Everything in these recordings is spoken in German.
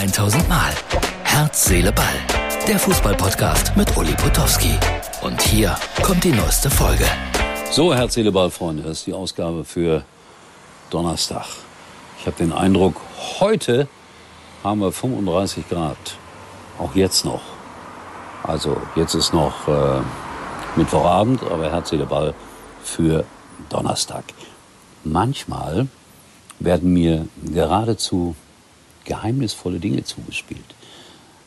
1000 Mal. Herz, Seele, Ball. Der Fußballpodcast mit Uli Potowski. Und hier kommt die neueste Folge. So, Herz, Seele, Ball, Freunde, das ist die Ausgabe für Donnerstag. Ich habe den Eindruck, heute haben wir 35 Grad. Auch jetzt noch. Also jetzt ist noch äh, Mittwochabend, aber Herz, Seele, Ball für Donnerstag. Manchmal werden mir geradezu geheimnisvolle Dinge zugespielt.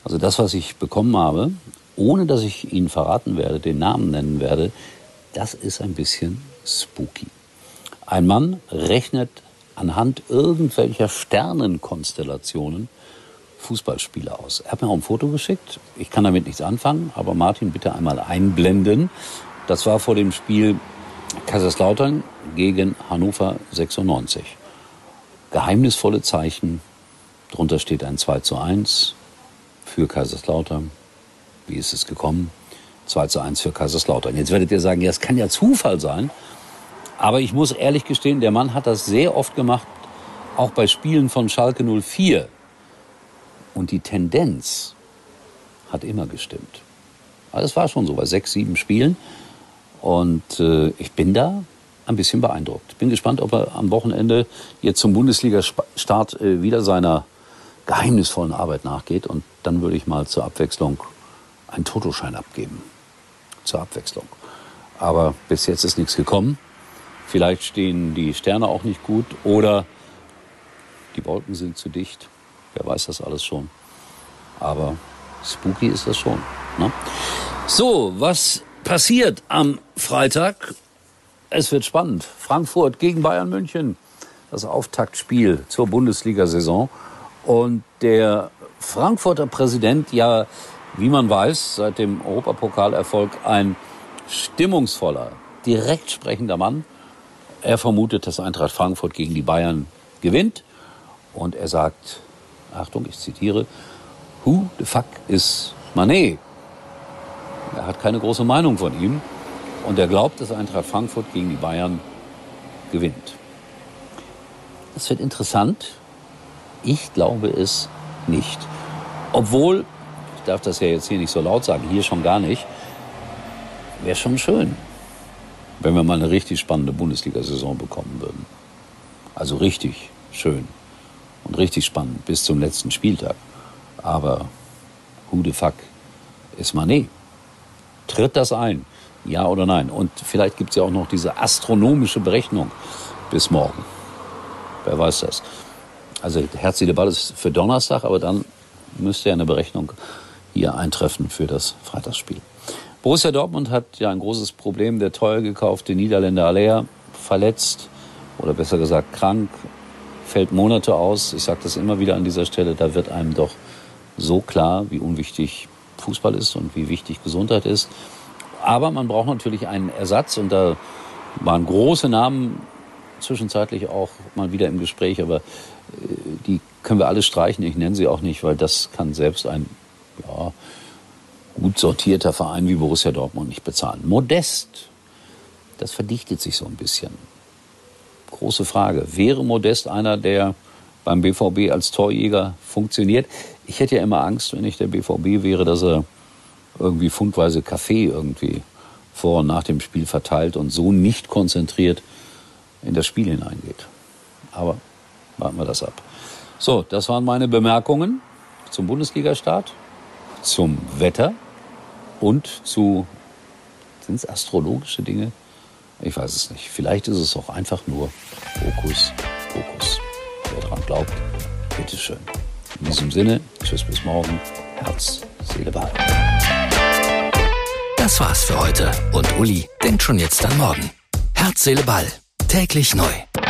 Also das, was ich bekommen habe, ohne dass ich Ihnen verraten werde, den Namen nennen werde, das ist ein bisschen spooky. Ein Mann rechnet anhand irgendwelcher Sternenkonstellationen Fußballspieler aus. Er hat mir auch ein Foto geschickt. Ich kann damit nichts anfangen, aber Martin, bitte einmal einblenden. Das war vor dem Spiel Kaiserslautern gegen Hannover 96. Geheimnisvolle Zeichen. Drunter steht ein 2 zu 1 für Kaiserslautern. Wie ist es gekommen? 2 zu 1 für Kaiserslautern. Jetzt werdet ihr sagen, ja, es kann ja Zufall sein. Aber ich muss ehrlich gestehen, der Mann hat das sehr oft gemacht, auch bei Spielen von Schalke 04. Und die Tendenz hat immer gestimmt. Also es war schon so bei sechs, sieben Spielen. Und äh, ich bin da ein bisschen beeindruckt. Bin gespannt, ob er am Wochenende jetzt zum Bundesliga-Start äh, wieder seiner geheimnisvollen Arbeit nachgeht. Und dann würde ich mal zur Abwechslung einen Totoschein abgeben. Zur Abwechslung. Aber bis jetzt ist nichts gekommen. Vielleicht stehen die Sterne auch nicht gut oder die Wolken sind zu dicht. Wer weiß das alles schon. Aber spooky ist das schon. Ne? So, was passiert am Freitag? Es wird spannend. Frankfurt gegen Bayern München. Das Auftaktspiel zur Bundesliga-Saison. Und der Frankfurter Präsident, ja, wie man weiß, seit dem Europapokalerfolg ein stimmungsvoller, direkt sprechender Mann. Er vermutet, dass Eintracht Frankfurt gegen die Bayern gewinnt. Und er sagt, Achtung, ich zitiere, Who the fuck is Manet? Er hat keine große Meinung von ihm und er glaubt, dass Eintracht Frankfurt gegen die Bayern gewinnt. Das wird interessant. Ich glaube es nicht. Obwohl, ich darf das ja jetzt hier nicht so laut sagen, hier schon gar nicht, wäre schon schön, wenn wir mal eine richtig spannende Bundesliga-Saison bekommen würden. Also richtig schön und richtig spannend bis zum letzten Spieltag. Aber who the fuck ist Manet? Tritt das ein? Ja oder nein? Und vielleicht gibt es ja auch noch diese astronomische Berechnung bis morgen. Wer weiß das? Also Herzliche Ball ist für Donnerstag, aber dann müsste ja eine Berechnung hier eintreffen für das Freitagsspiel. Borussia Dortmund hat ja ein großes Problem. Der teuer gekaufte Niederländer Aller verletzt oder besser gesagt krank, fällt Monate aus. Ich sage das immer wieder an dieser Stelle. Da wird einem doch so klar, wie unwichtig Fußball ist und wie wichtig Gesundheit ist. Aber man braucht natürlich einen Ersatz und da waren große Namen zwischenzeitlich auch mal wieder im Gespräch, aber äh, die können wir alle streichen. Ich nenne sie auch nicht, weil das kann selbst ein ja, gut sortierter Verein wie Borussia Dortmund nicht bezahlen. Modest, das verdichtet sich so ein bisschen. Große Frage. Wäre Modest einer, der beim BVB als Torjäger funktioniert? Ich hätte ja immer Angst, wenn ich der BVB wäre, dass er irgendwie fundweise Kaffee irgendwie vor und nach dem Spiel verteilt und so nicht konzentriert in das Spiel hineingeht. Aber warten wir das ab. So, das waren meine Bemerkungen zum Bundesliga-Start, zum Wetter und zu, sind es astrologische Dinge? Ich weiß es nicht. Vielleicht ist es auch einfach nur Fokus, Fokus. Wer dran glaubt, bitteschön. In diesem Sinne, tschüss bis morgen. Herz, Seele, Ball. Das war's für heute und Uli denkt schon jetzt an morgen. Herz, Seele, Ball. Täglich neu.